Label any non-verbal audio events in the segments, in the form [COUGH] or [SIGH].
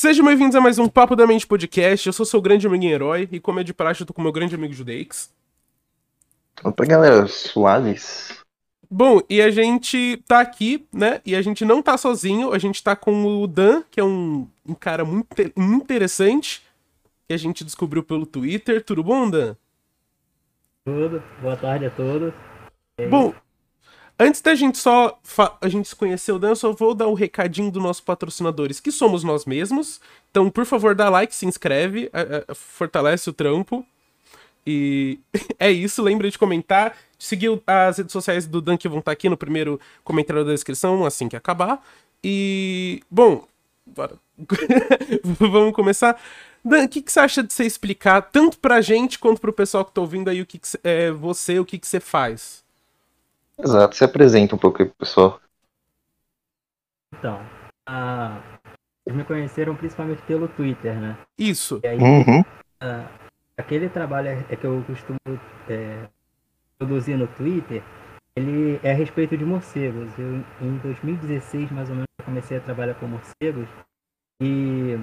Sejam bem-vindos a mais um Papo da Mente Podcast. Eu sou seu grande amigo herói e, como é de praxe, eu tô com meu grande amigo Judeix. Opa, galera, suaves. Bom, e a gente tá aqui, né? E a gente não tá sozinho, a gente tá com o Dan, que é um, um cara muito, muito interessante, que a gente descobriu pelo Twitter. Tudo bom, Dan? Tudo. Boa tarde a todos. Bom, Antes da gente só a gente se conhecer o Dan, só vou dar o um recadinho dos nossos patrocinadores, que somos nós mesmos. Então, por favor, dá like, se inscreve, fortalece o trampo. E [LAUGHS] é isso, lembra de comentar, de seguir as redes sociais do Dan que vão estar aqui no primeiro comentário da descrição, assim que acabar. E, bom, bora. [LAUGHS] Vamos começar. Dan, o que, que você acha de você explicar, tanto pra gente quanto pro pessoal que tá ouvindo aí, o que, que é você, o que, que você faz? Exato, se apresenta um pouco aí pro pessoal. Então, ah, eles me conheceram principalmente pelo Twitter, né? Isso. E aí, Uhum. ah, aquele trabalho é que eu costumo é, produzir no Twitter, ele é a respeito de morcegos. Eu, em 2016, mais ou menos, eu comecei a trabalhar com morcegos e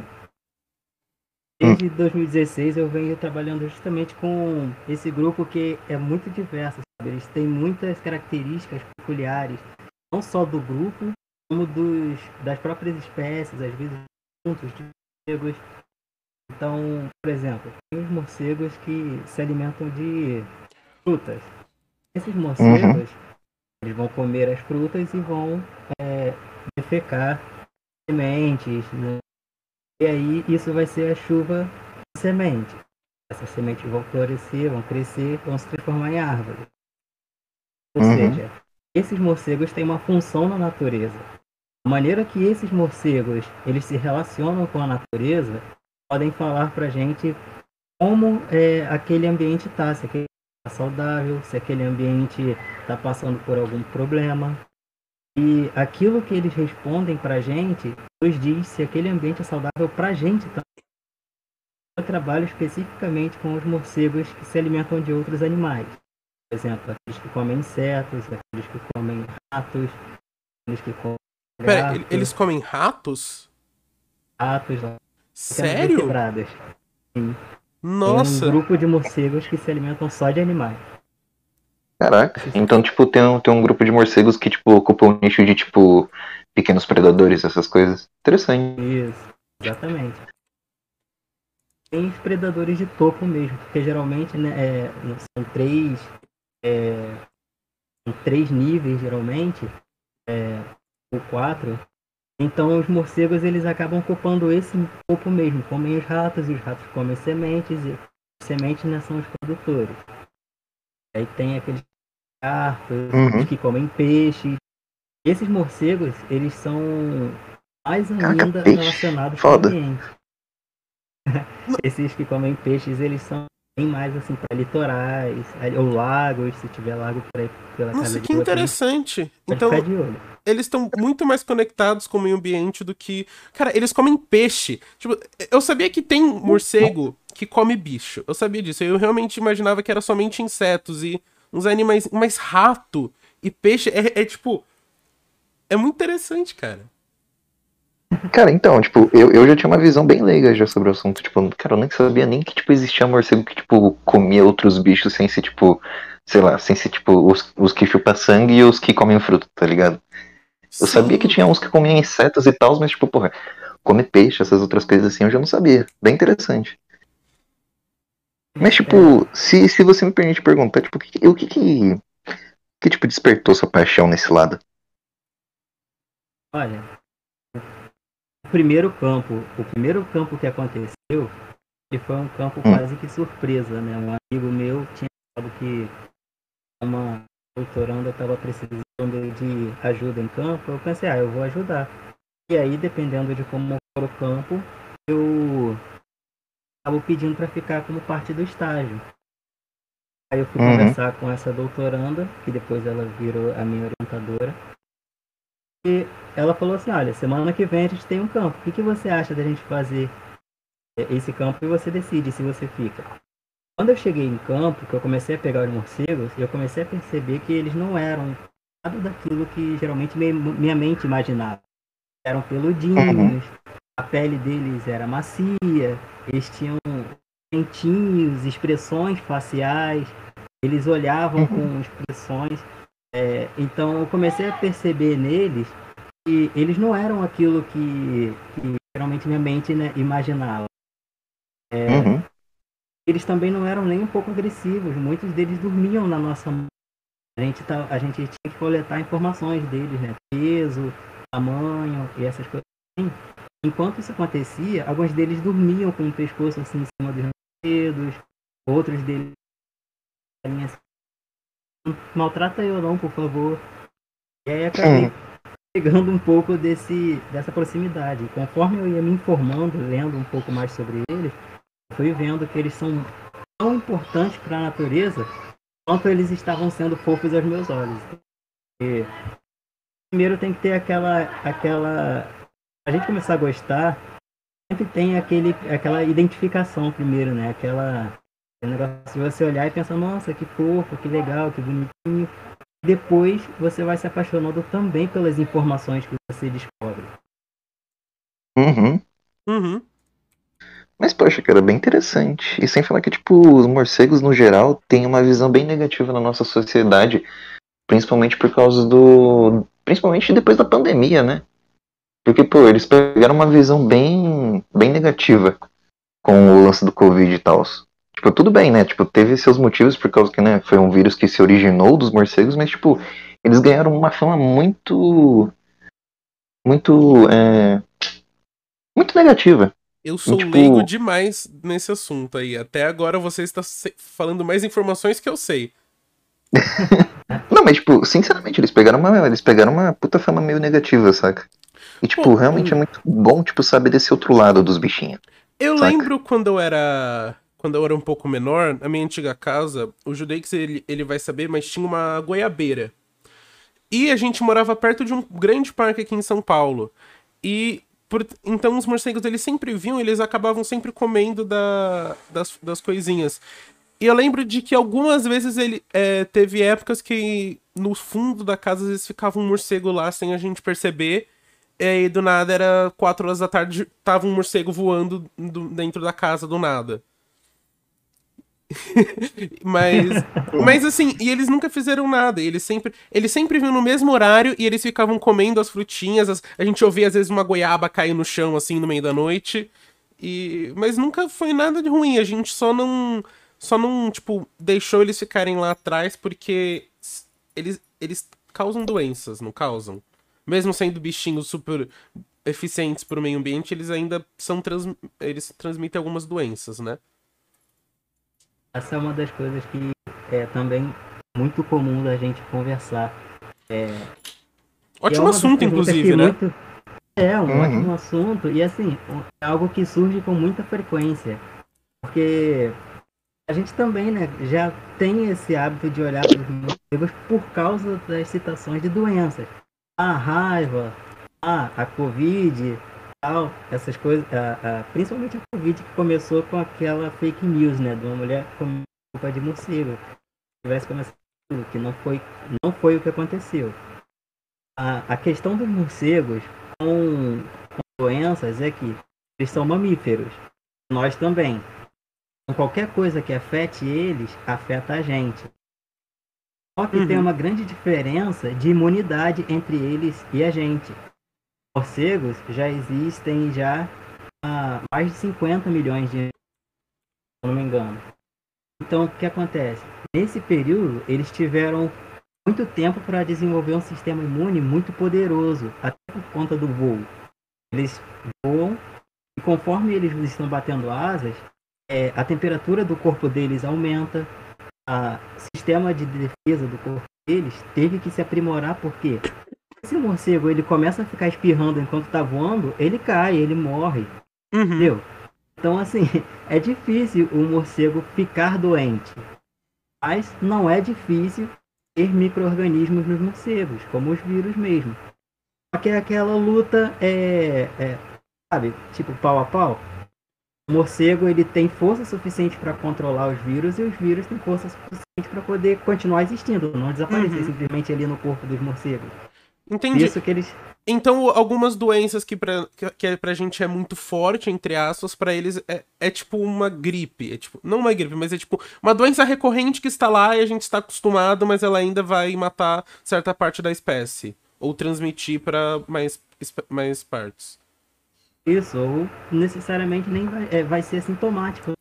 desde 2016 eu venho trabalhando justamente com esse grupo que é muito diverso? Eles têm muitas características peculiares, não só do grupo, como dos, das próprias espécies, às vezes juntos de morcegos. Então, por exemplo, tem os morcegos que se alimentam de frutas. Esses morcegos, uhum. eles vão comer as frutas e vão é, defecar sementes, né? E aí isso vai ser a chuva de semente. Essas sementes vão florescer, vão crescer, vão se transformar em árvore. Ou uhum. seja, esses morcegos têm uma função na natureza. A maneira que esses morcegos eles se relacionam com a natureza podem falar para gente como é, aquele ambiente está, se aquele está saudável, se aquele ambiente está passando por algum problema. E aquilo que eles respondem para a gente nos diz se aquele ambiente é saudável para a gente também. Eu trabalho especificamente com os morcegos que se alimentam de outros animais. Por exemplo, aqueles que comem insetos, aqueles que comem ratos, aqueles que comem. Pera, gatos, eles comem ratos? Ratos. Sério? Sim. Nossa! Tem um grupo de morcegos que se alimentam só de animais. Caraca, então, tipo, tem um, tem um grupo de morcegos que, tipo, ocupa um nicho de, tipo, pequenos predadores, essas coisas. Interessante. Isso, exatamente. Tem os predadores de topo mesmo, porque geralmente, né, é, são três, é, são três níveis, geralmente, é, ou quatro. Então, os morcegos, eles acabam ocupando esse topo mesmo, comem os ratos, e os ratos comem sementes, e as sementes, né, são os produtores. Aí tem aqueles carpos Uhum. que comem peixe. Esses morcegos, eles são mais ainda peixe. relacionados Foda. com o ambiente. [LAUGHS] Esses que comem peixes, eles são bem mais assim para litorais, ou lagos, se tiver lago por aí pela Nossa, casa que de vocês, interessante. Então, de eles estão muito mais conectados com o meio ambiente do que. Cara, eles comem peixe. Tipo, eu sabia que tem morcego que come bicho. Eu sabia disso. Eu realmente imaginava que era somente insetos e uns animais. Mas rato e peixe é, é tipo. É muito interessante, cara. Cara, então, tipo, eu, eu já tinha uma visão bem leiga já sobre o assunto. Tipo, cara, eu nem sabia nem que, tipo, existia morcego que, tipo, comia outros bichos sem ser, tipo, sei lá, sem ser, tipo, os, os que chupam sangue e os que comem fruto, tá ligado? Eu sabia que tinha uns que comiam insetos e tal, mas, tipo, porra, come peixe, essas outras coisas assim, eu já não sabia. Bem interessante. Mas, tipo, se, se você me permite perguntar, tipo, o que, o que que, que, tipo, despertou sua paixão nesse lado? Olha, o primeiro campo, o primeiro campo que aconteceu, ele foi um campo Hum. quase que surpresa, né? Um amigo meu tinha falado que uma doutoranda estava precisando de ajuda em campo. Eu pensei, ah, eu vou ajudar. E aí, dependendo de como for o campo, eu acabo pedindo para ficar como parte do estágio. Aí eu fui Uhum. conversar com essa doutoranda, que depois ela virou a minha orientadora. E ela falou assim, olha, semana que vem a gente tem um campo. O que, que você acha da gente fazer esse campo e você decide se você fica. Quando eu cheguei em campo, que eu comecei a pegar os morcegos, eu comecei a perceber que eles não eram nada daquilo que geralmente me- minha mente imaginava. Eram peludinhos, a pele deles era macia, eles tinham dentinhos, expressões faciais, eles olhavam com expressões. É, então eu comecei a perceber neles que eles não eram aquilo que, que geralmente minha mente né, imaginava. É, Uhum. Eles também não eram nem um pouco agressivos, muitos deles dormiam na nossa mão. A gente, tá, a gente tinha que coletar informações deles, né? Peso, tamanho e essas coisas. assim. Enquanto isso acontecia, alguns deles dormiam com o pescoço assim em cima dos dedos, outros deles assim, maltrata eu não, por favor. E aí acabei pegando um pouco desse, dessa proximidade. Conforme eu ia me informando, lendo um pouco mais sobre eles, fui vendo que eles são tão importantes para a natureza quanto eles estavam sendo fofos aos meus olhos. E primeiro tem que ter aquela aquela a gente começar a gostar, sempre tem aquele aquela identificação primeiro, né? Aquela aquele negócio de você olhar e pensar, nossa, que fofo, que legal, que bonitinho. Depois você vai se apaixonando também pelas informações que você descobre. Uhum. Uhum. Mas, poxa, cara, bem interessante. E sem falar que, tipo, os morcegos, no geral, têm uma visão bem negativa na nossa sociedade. Principalmente por causa do. Principalmente depois da pandemia, né? Porque, pô, eles pegaram uma visão bem, bem negativa com o lance do Covid e tal. Tipo, tudo bem, né? Tipo, teve seus motivos por causa que, né, foi um vírus que se originou dos morcegos, mas, tipo, eles ganharam uma fama muito. Muito. É, muito negativa. Eu sou Tipo- leigo demais nesse assunto aí. Até agora você está falando mais informações que eu sei. [LAUGHS] Não, mas, tipo, sinceramente, eles pegaram uma, eles pegaram uma puta fama meio negativa, saca? E, tipo, Pô, realmente hum. é muito bom, tipo, saber desse outro lado dos bichinhos. Eu Saca. lembro quando eu era. Quando eu era um pouco menor, na minha antiga casa, o Judeix ele, ele vai saber, mas tinha uma goiabeira. E a gente morava perto de um grande parque aqui em São Paulo. E por- então os morcegos eles sempre vinham, eles acabavam sempre comendo da, das, das coisinhas. E eu lembro de que algumas vezes ele é, teve épocas que no fundo da casa às vezes ficava um morcego lá sem a gente perceber. E aí do nada era 4 horas da tarde, tava um morcego voando do- dentro da casa do nada. [LAUGHS] mas, mas assim, e eles nunca fizeram nada. Eles sempre, eles sempre vinham no mesmo horário e eles ficavam comendo as frutinhas. as- a gente ouvia às vezes uma goiaba cair no chão assim no meio da noite. E, mas nunca foi nada de ruim. A gente só não, só não tipo deixou eles ficarem lá atrás porque eles, eles causam doenças, não causam? Mesmo sendo bichinhos super eficientes pro meio ambiente, eles ainda são trans, eles transmitem algumas doenças, né? Essa é uma das coisas que é também muito comum da gente conversar. É, é Ótimo das assunto, inclusive, né? muito- É, um Uhum. ótimo assunto. E assim, é algo que surge com muita frequência. Porque a gente também, né, já tem esse hábito de olhar para os morcegos por causa das citações de doenças. A raiva, ah, a Covid, tal, essas coisas. a- a- principalmente a Covid que começou com aquela fake news, né, de uma mulher com culpa de morcego. Se tivesse começado que não foi, não foi o que aconteceu. A, a questão dos morcegos com, com doenças é que eles são mamíferos. Nós também. Então, qualquer coisa que afete eles, afeta a gente. Só que Uhum. tem uma grande diferença de imunidade entre eles e a gente. Morcegos já existem já mais de 50 milhões de anos, se não me engano. Então, o que acontece? Nesse período, eles tiveram muito tempo para desenvolver um sistema imune muito poderoso, até por conta do voo. Eles voam e conforme eles estão batendo asas, é, a temperatura do corpo deles aumenta, o sistema de defesa do corpo deles teve que se aprimorar porque se o morcego ele começa a ficar espirrando enquanto está voando, ele cai, ele morre. Uhum. Entendeu? Então, assim, [LAUGHS] é difícil o morcego ficar doente. Mas não é difícil ter micro-organismos nos morcegos, como os vírus mesmo. Só que é aquela luta, é, é, sabe, tipo pau a pau. O morcego ele tem força suficiente para controlar os vírus e os vírus têm força suficiente para poder continuar existindo, não desaparecer Uhum. simplesmente ali no corpo dos morcegos. Entendi. isso que eles Então, algumas doenças que pra, que pra gente é muito forte, entre aspas, para eles é, é tipo uma gripe. É tipo, não uma gripe, mas é tipo uma doença recorrente que está lá e a gente está acostumado, mas ela ainda vai matar certa parte da espécie. Ou transmitir para mais, mais partes. Isso, ou necessariamente nem vai, é, vai ser sintomático.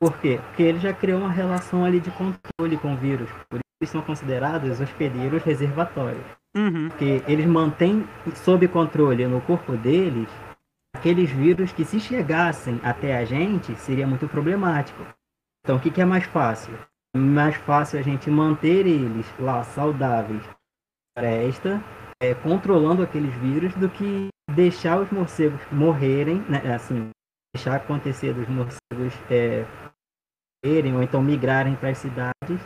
Por quê? Porque ele já criou uma relação ali de controle com o vírus. Por isso eles são considerados hospedeiros reservatórios. Uhum. Porque eles mantêm sob controle no corpo deles aqueles vírus que, se chegassem até a gente, seria muito problemático. Então, o que, que é mais fácil? Mais fácil a gente manter eles lá saudáveis, presta, é, controlando aqueles vírus, do que deixar os morcegos morrerem, né, assim, deixar acontecer dos morcegos é, morrerem ou então migrarem para as cidades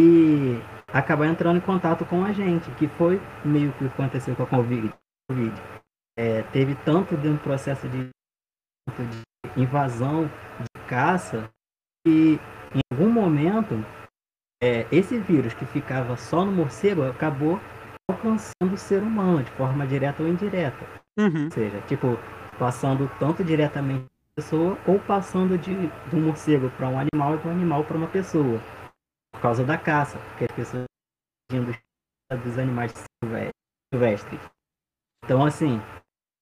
e acabar entrando em contato com a gente, que foi meio que aconteceu com a Covid. É, teve tanto de um processo de, de invasão, de caça, que em algum momento é, esse vírus que ficava só no morcego acabou alcançando o ser humano de forma direta ou indireta. Uhum. Ou seja, tipo, passando tanto diretamente da pessoa ou passando de, de um morcego para um animal e de um animal para uma pessoa por causa da caça, porque as pessoas dos, dos animais silvestres. Então, assim,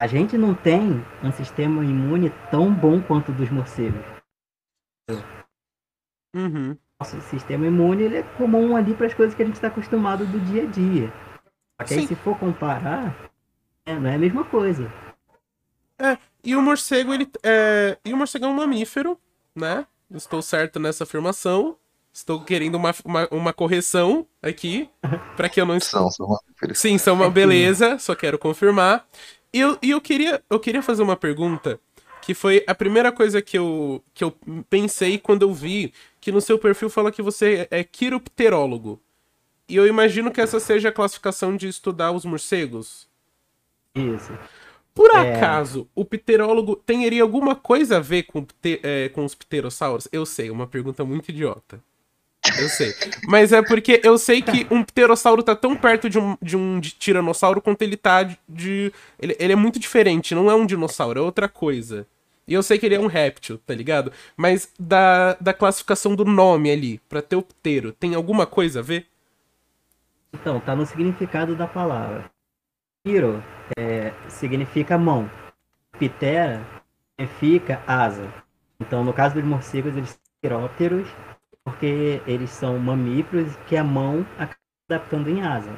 a gente não tem um sistema imune tão bom quanto o dos morcegos. Uhum. Nosso sistema imune ele é comum ali para as coisas que a gente está acostumado do dia a dia. Só que aí, se for comparar, é, não é a mesma coisa. É, e o morcego, ele. É... E o morcego é um mamífero, né? Estou certo nessa afirmação. Estou querendo uma, uma, uma correção aqui, para que eu não... São, são mamíferos. Sim, são uma beleza, só quero confirmar. E eu, e eu, queria, eu queria fazer uma pergunta, que foi a primeira coisa que eu, que eu pensei quando eu vi que no seu perfil fala que você é quiropterólogo. E eu imagino que essa seja a classificação de estudar os morcegos. Isso. Por é... acaso, o pterólogo teria alguma coisa a ver com, é, com os pterossauros? Eu sei, uma pergunta muito idiota. Eu sei. Mas é porque eu sei que um pterossauro tá tão perto de um, de um tiranossauro quanto ele tá de. Ele, ele é muito diferente, não é um dinossauro, é outra coisa. E eu sei que ele é um réptil, tá ligado? Mas da, da classificação do nome ali, pra ter o ptero, tem alguma coisa a ver? Então, tá no significado da palavra. Piro é, significa mão. Ptera significa asa. Então, no caso dos morcegos, eles são quirópteros porque eles são mamíferos que a mão acaba adaptando em asa.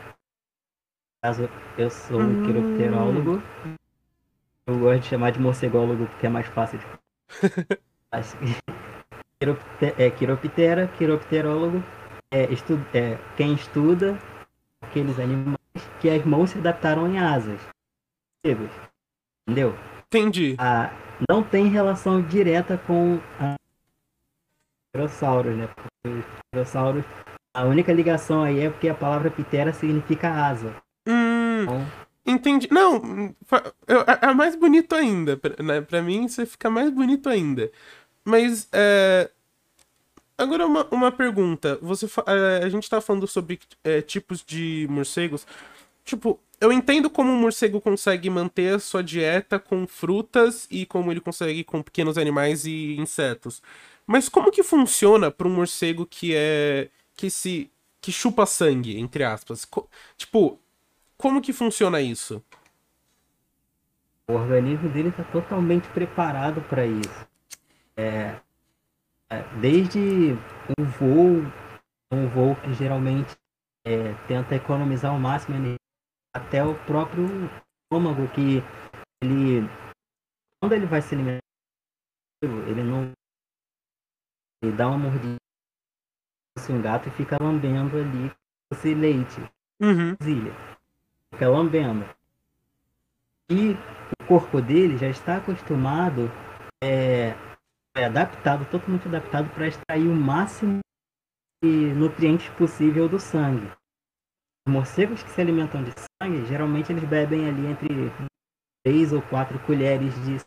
Caso eu sou um quiropterólogo, eu gosto de chamar de morcególogo porque é mais fácil de. [LAUGHS] é, quiroptera, quiropterólogo é, estu, é quem estuda aqueles animais que as mãos se adaptaram em asas. Entendeu? Entendi. Ah, não tem relação direta com a dinossauros, né? Os dinossauros, a única ligação aí é porque a palavra pitera significa asa. Hum, então... Entendi. Não, é, é mais bonito ainda. Né? Pra mim, você fica mais bonito ainda. Mas, é... Agora, uma, uma pergunta. Você, é, a gente tá falando sobre é, tipos de morcegos. Tipo, eu entendo como um morcego consegue manter a sua dieta com frutas e como ele consegue com pequenos animais e insetos. Mas como que funciona para um morcego que é que se que chupa sangue, entre aspas? Co tipo, como que funciona isso? O organismo dele está totalmente preparado para isso. É, é, desde um voo, um voo que geralmente é, tenta economizar o máximo até o próprio estômago que ele quando ele vai se alimentar ele não e dá uma mordida se um gato e fica lambendo ali esse leite. Uhum. Fica lambendo. E o corpo dele já está acostumado, é, é adaptado, totalmente adaptado para extrair o máximo de nutrientes possível do sangue. Os morcegos que se alimentam de sangue, geralmente eles bebem ali entre três ou quatro colheres de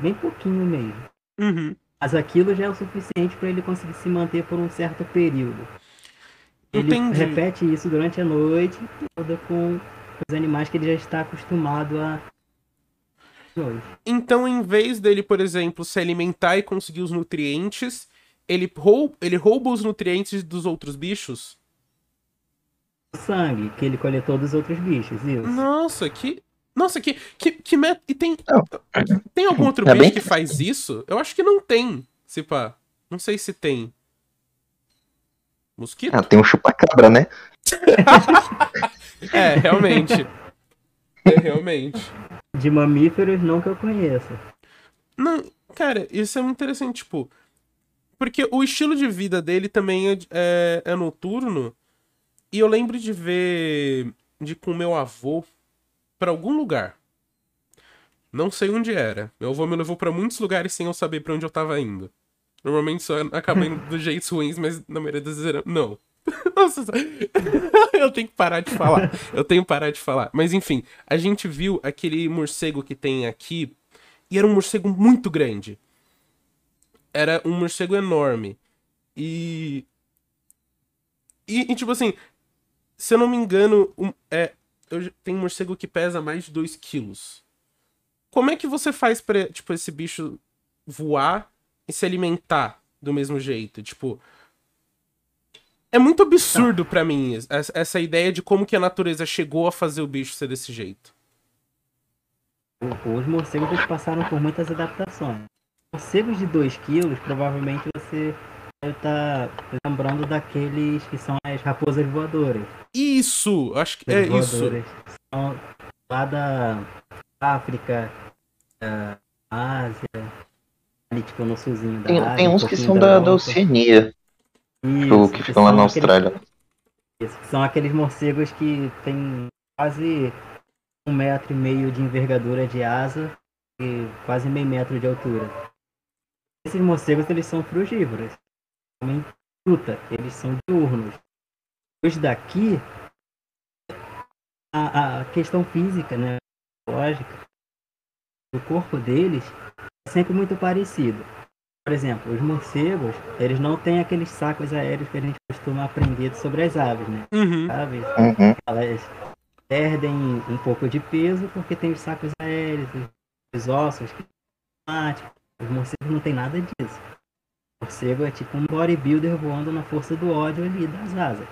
bem pouquinho mesmo. Uhum. Mas aquilo já é o suficiente para ele conseguir se manter por um certo período. Ele Entendi. repete isso durante a noite toda com os animais que ele já está acostumado a. Então, em vez dele, por exemplo, se alimentar e conseguir os nutrientes, ele rouba, ele rouba os nutrientes dos outros bichos? O sangue que ele coletou dos outros bichos, isso. Nossa, que. Nossa, que. que, que met... E tem. Tem algum outro É bicho bem- que faz isso? Eu acho que não tem. Se pá. Não sei se tem. Mosquito? Ah, tem um chupacabra, né? [LAUGHS] É, realmente. É, realmente. De mamíferos, não que eu conheça. Não, cara, isso é muito interessante, tipo. Porque o estilo de vida dele também é, é, é noturno. E eu lembro de ver. de com meu avô pra algum lugar. Não sei onde era. Meu avô me levou pra muitos lugares sem eu saber pra onde eu tava indo. Normalmente só [LAUGHS] acaba indo dos jeitos ruins, mas na maioria das vezes era. Não. [LAUGHS] Nossa, [LAUGHS] eu tenho que parar de falar. Eu tenho que parar de falar. Mas enfim, a gente viu aquele morcego que tem aqui. E era um morcego muito grande. Era um morcego enorme. E. E, e, tipo assim, se eu não me engano, um- é, eu, tem um morcego que pesa mais de 2 quilos. Como é que você faz pra, tipo, esse bicho voar e se alimentar do mesmo jeito? Tipo. É muito absurdo pra mim essa, ideia de como que a natureza chegou a fazer o bicho ser desse jeito. Os morcegos passaram por muitas adaptações. Morcegos de 2 quilos, provavelmente você estar lembrando daqueles que são as raposas voadoras. Isso! Acho que é isso. São lá da África, da Ásia, ali tipo no sulzinho da Tem, Ásia. tem um uns que pouquinho são da, da. Oceania, Isso, que ficam lá na aqueles- Austrália. Isso, que são aqueles morcegos que têm quase um metro e meio de envergadura de asa e quase meio metro de altura. Esses morcegos eles são frugívoros, comem fruta, eles são diurnos. Os daqui, a, a questão física, né, lógica, do corpo deles é sempre muito parecido. Por exemplo, os morcegos, eles não têm aqueles sacos aéreos que a gente costuma aprender sobre as aves, né? Uhum. Aves, Uhum. elas perdem um pouco de peso porque tem os sacos aéreos, os ossos, que são os morcegos não tem nada disso. O morcego é tipo um bodybuilder voando na força do ódio ali das asas.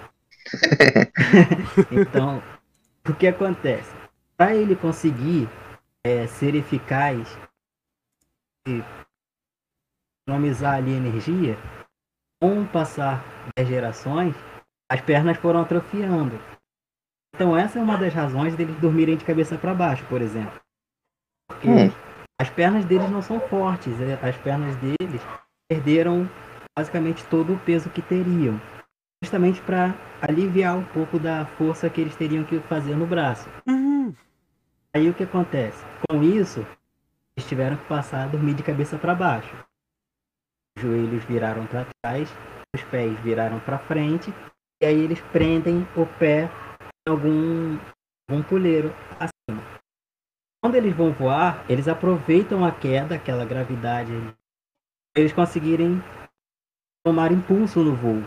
[LAUGHS] então, o que acontece? Para ele conseguir é, ser eficaz e economizar ali energia, com o passar das gerações, as pernas foram atrofiando. Então essa é uma das razões deles dormirem de cabeça para baixo, por exemplo. Porque Hum. as pernas deles não são fortes, é, as pernas deles perderam basicamente todo o peso que teriam, justamente para aliviar um pouco da força que eles teriam que fazer no braço. Uhum. Aí o que acontece? Com isso, eles tiveram que passar a dormir de cabeça para baixo. Os joelhos viraram para trás, os pés viraram para frente, e aí eles prendem o pé em algum, algum puleiro acima. Quando eles vão voar, eles aproveitam a queda, aquela gravidade, eles conseguirem tomar impulso no voo.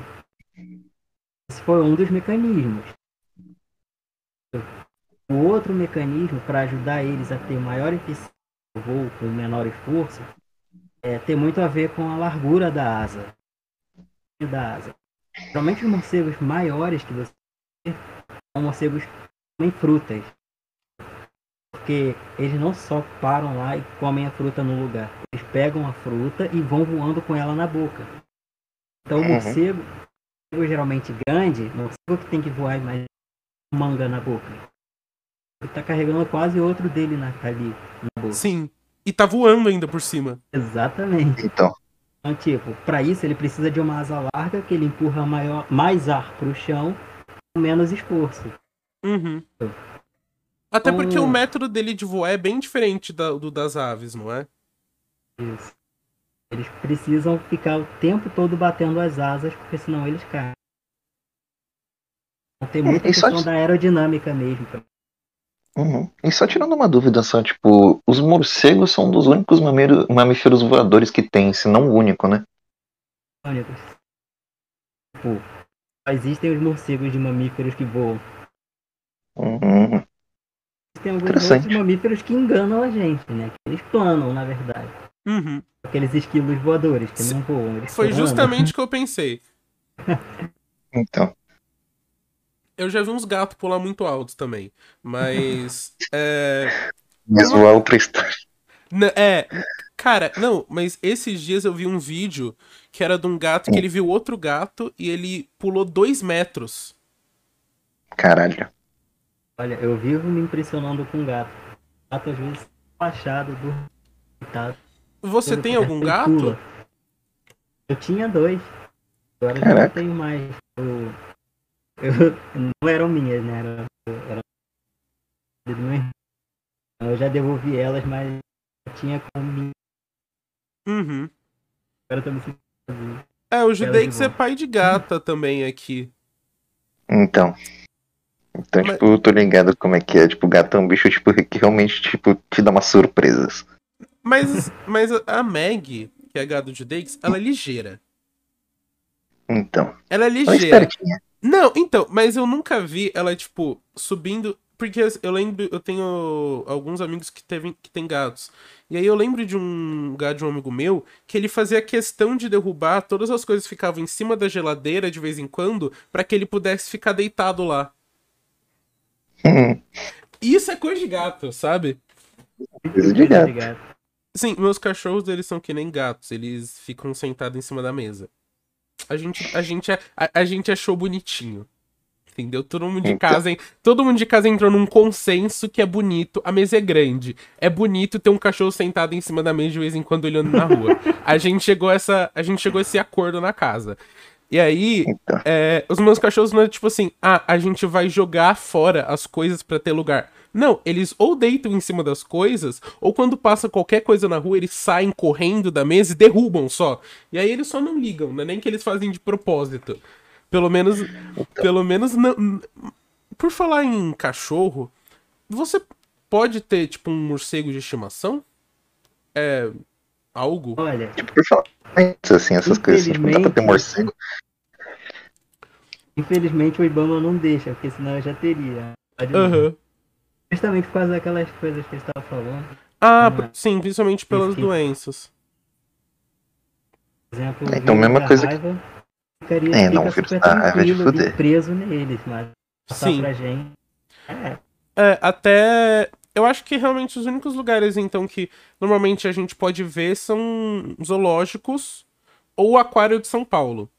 Esse foi um dos mecanismos. O outro mecanismo para ajudar eles a ter maior eficiência no voo com menor esforço é, tem muito a ver com a largura da asa. Da asa. Geralmente os morcegos maiores que você vê são morcegos comem frutas. Porque eles não só param lá e comem a fruta no lugar. Eles pegam a fruta e vão voando com ela na boca. Então o Uhum. morcego, morcego geralmente grande, morcego que tem que voar mais manga na boca. Ele tá carregando quase outro dele na, ali na boca. Sim. E tá voando ainda por cima. Exatamente. Então, Então, tipo, para isso ele precisa de uma asa larga que ele empurra maior, mais ar pro chão com menos esforço. Uhum. Até Então- porque o método dele de voar é bem diferente da- do das aves, não é? Isso. Eles precisam ficar o tempo todo batendo as asas, porque senão eles caem. Então, Tem muita e só questão da aerodinâmica mesmo. uhum. E só tirando uma dúvida só, tipo, os morcegos são dos únicos mamíferos, mamíferos voadores que tem, se não o único, né? Únicos. Tipo, só existem os morcegos de mamíferos que voam. Uhum. Tem alguns outros mamíferos que enganam a gente, né? Que eles planam, na verdade. Uhum. Aqueles esquilos voadores que não voam. Eles Foi planam. justamente o que eu [LAUGHS] pensei. Então. Eu já vi uns gatos pular muito altos também. Mas. [LAUGHS] É. Mas o história. N- É, cara, não, mas esses dias eu vi um vídeo que era de um gato que ele viu outro gato e ele pulou dois metros. Caralho. Olha, eu vivo me impressionando com gato. Gato às vezes achado do coitado. Você Todo tem algum gato? pula. Eu tinha dois. Agora eu Caraca. não tenho mais. Eu, eu- não eram minhas, né? Era, era do meu irmão. Eu já devolvi elas, mas eu tinha como minha. Uhum. Agora eu tô me sentindo sozinho. É, o Judeix de é boa. pai de gata também aqui. Então. Então, Mas- tipo, eu tô ligado como é que é. Tipo, gato é um bicho, tipo, que realmente, tipo, te dá umas surpresas. Mas, mas a Meg, que é a gata do Judeix, ela é ligeira. Então. Ela é Ela é ligeira. Não, então, mas eu nunca vi ela, tipo, subindo. Porque eu lembro, eu tenho alguns amigos que, teve, que têm gatos. E aí eu lembro de um gato de um amigo meu que ele fazia questão de derrubar todas as coisas que ficavam em cima da geladeira de vez em quando pra que ele pudesse ficar deitado lá. [LAUGHS] Isso é coisa de gato, sabe? coisa de gato. Sim, meus cachorros, eles são que nem gatos, eles ficam sentados em cima da mesa. A gente, a gente, a, a gente achou bonitinho. Entendeu? Todo mundo de Então. casa, hein? todo mundo de casa entrou num consenso que é bonito. A mesa é grande. É bonito ter um cachorro sentado em cima da mesa de vez em quando olhando na rua. [LAUGHS] a gente chegou a essa, a gente chegou a esse acordo na casa. E aí, Então. é, os meus cachorros não é tipo assim, ah, a gente vai jogar fora as coisas pra ter lugar. Não, eles ou deitam em cima das coisas, ou quando passa qualquer coisa na rua, eles saem correndo da mesa e derrubam só. E aí eles só não ligam, não é nem que eles fazem de propósito. Pelo menos, pelo menos não. Por falar em cachorro, você pode ter tipo um morcego de estimação? É algo? Olha, Tipo, por falar isso, assim, essas coisas assim, tipo, dá pra ter Infelizmente- morcego. infelizmente o Ibama não deixa, porque senão eu já teria. Aham. Justamente por causa daquelas coisas que você estava falando. Ah, Não é. sim, principalmente pelas Sim. doenças. Por exemplo, Então, o vírus mesma coisa que- raiva ficaria, É, não, fica o vírus super da raiva é de fuder. preso neles, mas passar Sim. pra gente. É, É, até. Eu acho que realmente os únicos lugares, então, que normalmente a gente pode ver são zoológicos ou o Aquário de São Paulo.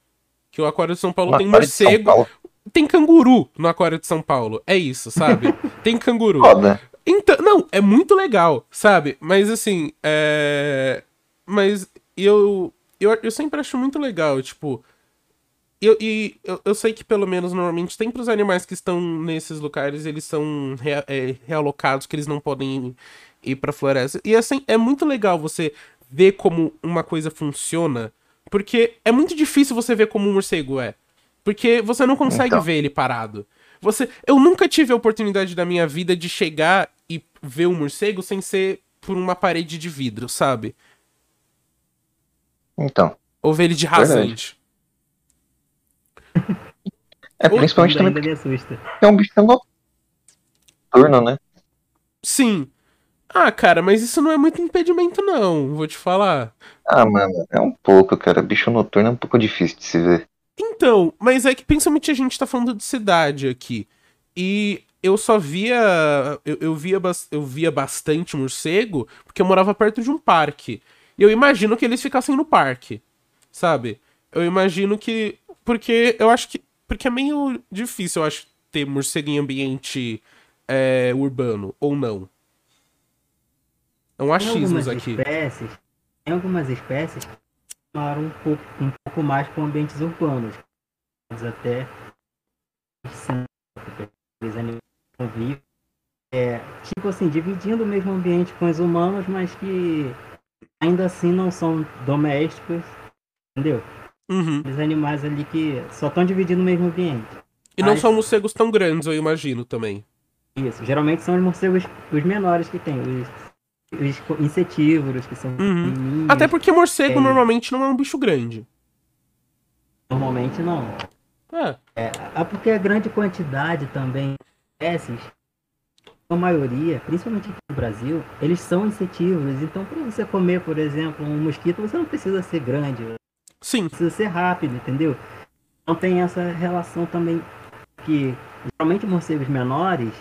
Que o Aquário de São Paulo No tem morcego. Tem canguru no Aquário de São Paulo. É isso, sabe? [LAUGHS] tem canguru. Foda. Então, não, é muito legal, sabe? Mas assim, é. Mas eu, eu, eu sempre acho muito legal, tipo. Eu, e eu, eu sei que pelo menos normalmente sempre os animais que estão nesses lugares, eles são rea- é, realocados, que eles não podem ir pra floresta. E assim, é muito legal você ver como uma coisa funciona, porque é muito difícil você ver como um morcego é. Porque você não consegue Então. ver ele parado. Você, eu nunca tive a oportunidade da minha vida de chegar e ver um morcego sem ser por uma parede de vidro, sabe? Então. Ou ver ele de rasante. É, principalmente também ainda me assusta. porque é um bicho noturno, né? Sim. Ah, cara, mas isso não é muito impedimento, não, vou te falar. Ah, mano, é um pouco, cara. Bicho noturno é um pouco difícil de se ver. Então, mas é que principalmente a gente tá falando de cidade aqui. E eu só via. Eu, eu via, eu via bastante morcego porque eu morava perto de um parque. E eu imagino que eles ficassem no parque. Sabe? Eu imagino que. Porque eu acho que. Porque é meio difícil, eu acho, ter morcego em ambiente é, urbano, ou não. É um achismos aqui. espécies, tem algumas espécies que moram um pouco, um pouco mais com ambientes urbanos. Mas até eles animais convivem. É, tipo assim, dividindo o mesmo ambiente com os humanos, mas que ainda assim não são domésticos. Entendeu? Uhum. Os animais ali que só estão dividindo o mesmo ambiente. E não são morcegos tão grandes, eu imagino também. Isso. Geralmente são os morcegos os menores que tem. Os, os insetívoros, que são Uhum. Até porque morcego É. normalmente não é um bicho grande. Normalmente não. É. É, é porque a grande quantidade também de espécies a maioria, principalmente aqui no Brasil, eles são insetívoros. Então, para você comer, por exemplo, um mosquito, você não precisa ser grande. Sim. Precisa ser rápido, entendeu? Não tem essa relação também que geralmente morcegos menores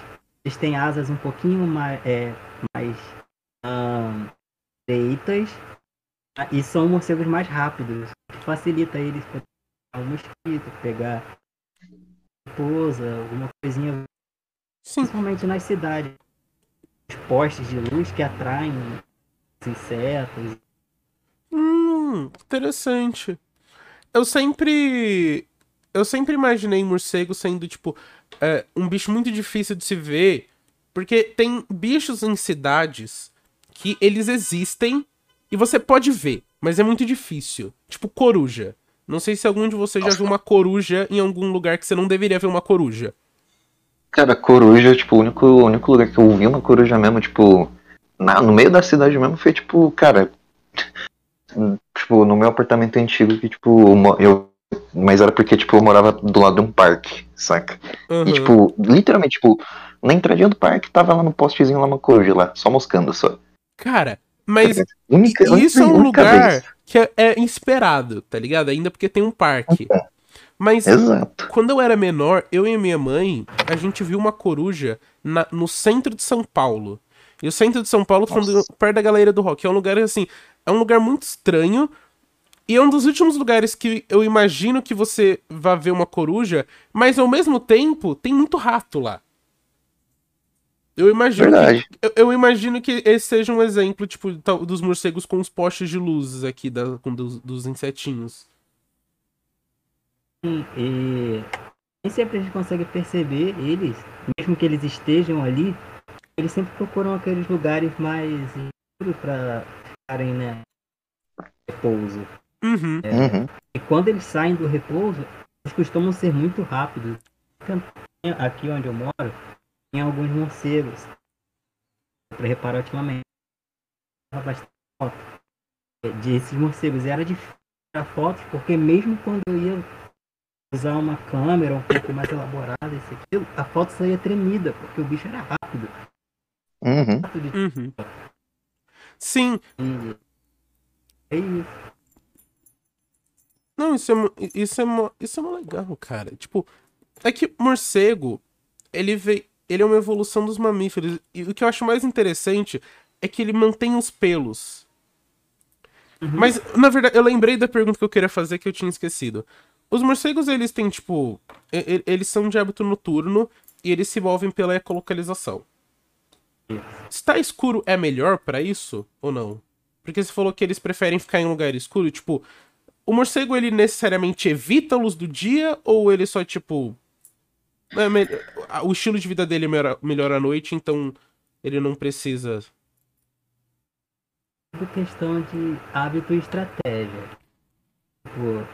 eles têm asas um pouquinho mais, é, mais hum, direitas e são morcegos mais rápidos, que facilita eles para pegar um mosquito, pegar pousa, alguma coisinha Sim. Principalmente nas cidades. Os postes de luz que atraem os insetos. Hum, interessante. Eu sempre. Eu sempre imaginei morcego sendo, tipo, é, um bicho muito difícil de se ver. Porque tem bichos em cidades que eles existem e você pode ver, mas é muito difícil. Tipo, coruja. Não sei se algum de vocês já viu uma coruja em algum lugar que você não deveria ver uma coruja. Cara, coruja, tipo, o único, o único lugar que eu vi uma coruja mesmo, tipo, na, no meio da cidade mesmo, foi tipo, cara. Tipo, no meu apartamento antigo, que, tipo, eu. Mas era porque, tipo, eu morava do lado de um parque, saca? Uhum. E, tipo, literalmente, tipo, na entradinha do parque tava lá no postezinho lá uma coruja lá, só moscando só. Cara, mas Única, isso é um única lugar vez. que é, é esperado, tá ligado? Ainda porque tem um parque. Mas Exato. quando eu era menor, eu e minha mãe, a gente viu uma coruja na- no centro de São Paulo. E o centro de São Paulo, falando perto da Galeria do Rock, é um lugar assim, é um lugar muito estranho. E é um dos últimos lugares que eu imagino que você vá ver uma coruja, mas ao mesmo tempo tem muito rato lá. Eu imagino, Verdade. que, eu, eu imagino que esse seja um exemplo, tipo, dos morcegos com os postes de luzes aqui, da, com dos, dos insetinhos. E nem sempre a gente consegue perceber eles, mesmo que eles estejam ali, eles sempre procuram aqueles lugares mais escuros para ficarem, né? Repouso. Uhum. Uhum. E quando eles saem do repouso, eles costumam ser muito rápidos. Aqui onde eu moro, tem alguns morcegos. Para reparar ultimamente. Tava bastante foto desses morcegos. E era difícil tirar fotos, porque mesmo quando eu ia usar uma câmera um pouco mais elaborada, esse aquilo, a foto saía tremida, porque o bicho era rápido. Uhum. rápido de Uhum. Sim, É isso. Não, isso é, isso é, isso é legal, cara. Tipo, é que morcego, ele veio, ele é uma evolução dos mamíferos. E o que eu acho mais interessante é que ele mantém os pelos. Mas, na verdade, eu lembrei da pergunta que eu queria fazer que eu tinha esquecido. Os morcegos, eles têm, tipo. Eles são de hábito noturno e eles se movem pela ecolocalização. Está escuro é melhor pra isso ou não? Porque você falou que eles preferem ficar em um lugar escuro, tipo, o morcego ele necessariamente evita a luz do dia ou ele só tipo é me- o estilo de vida dele é melhor, melhor à noite, então ele não precisa. Tudo questão de hábito e estratégia. Tipo,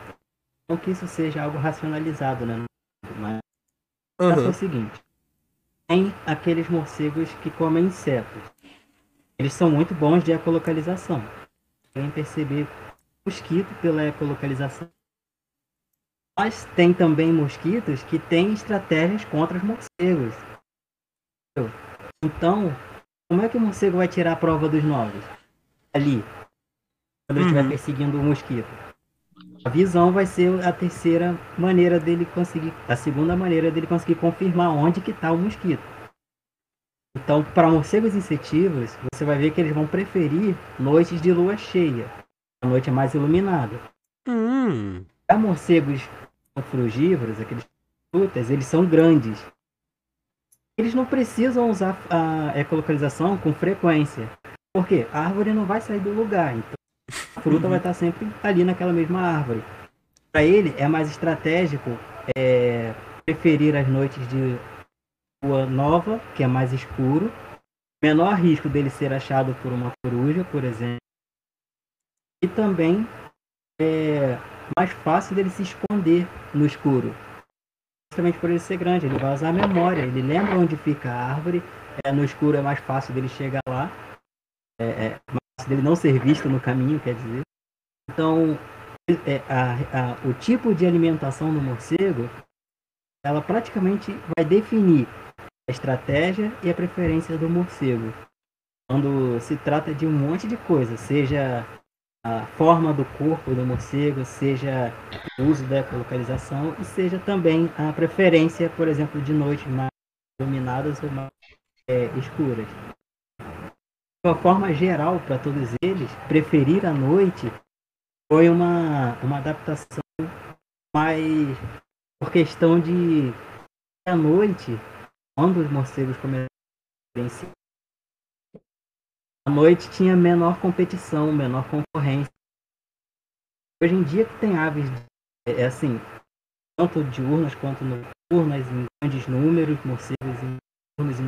não que isso seja algo racionalizado, né? Mas caso é o seguinte. Tem aqueles morcegos que comem insetos. Eles são muito bons de ecolocalização. Podem perceber mosquito pela ecolocalização. Mas tem também mosquitos que têm estratégias contra os morcegos. Então, como é que o morcego vai tirar a prova dos novos? Ali. Quando ele estiver Uhum. perseguindo o mosquito. A visão vai ser a terceira maneira dele conseguir, a segunda maneira dele conseguir confirmar onde que está o mosquito. Então, para morcegos insetívoros, você vai ver que eles vão preferir noites de lua cheia. A noite é mais iluminada. Hum. Para morcegos frugívoros, aqueles frutas, eles são grandes. Eles não precisam usar a ecolocalização com frequência. Porque a árvore não vai sair do lugar. Então, a fruta vai estar sempre ali naquela mesma árvore. Para ele, é mais estratégico é, preferir as noites de lua nova, que é mais escuro. Menor risco dele ser achado por uma coruja, por exemplo. E também é mais fácil dele se esconder no escuro. Justamente por ele ser grande, ele vai usar a memória, ele lembra onde fica a árvore, é, no escuro é mais fácil dele chegar lá, é, é mais fácil dele não ser visto no caminho, quer dizer. Então, é, a- a- o tipo de alimentação do morcego, ela praticamente vai definir a estratégia e a preferência do morcego. Quando se trata de um monte de coisa, seja a forma do corpo do morcego, seja o uso da localização e seja também a preferência, por exemplo, de noites mais iluminadas ou mais é, escuras. Uma forma geral, para todos eles, preferir a noite foi uma, uma adaptação mais por questão de à noite, quando os morcegos começaram a noite tinha menor competição, menor concorrência. Hoje em dia que tem aves, é, é assim, tanto diurnas quanto noturnas, em grandes números, morcegos em grandes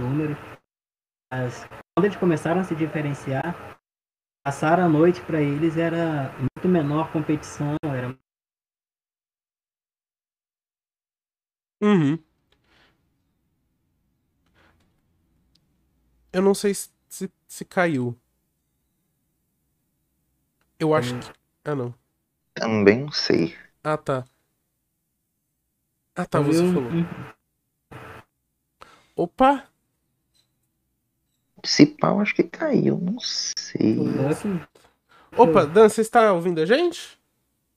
números. Mas, quando eles começaram a se diferenciar, passar a noite para eles era muito menor competição, era Uhum. Eu não sei se, se, se caiu. Eu acho Hum. que. Ah, não. Também não sei. Ah, tá. Ah, tá, você falou. Opa! Eu acho que caiu, não sei. Aqui, Opa, Dan, você está ouvindo a gente?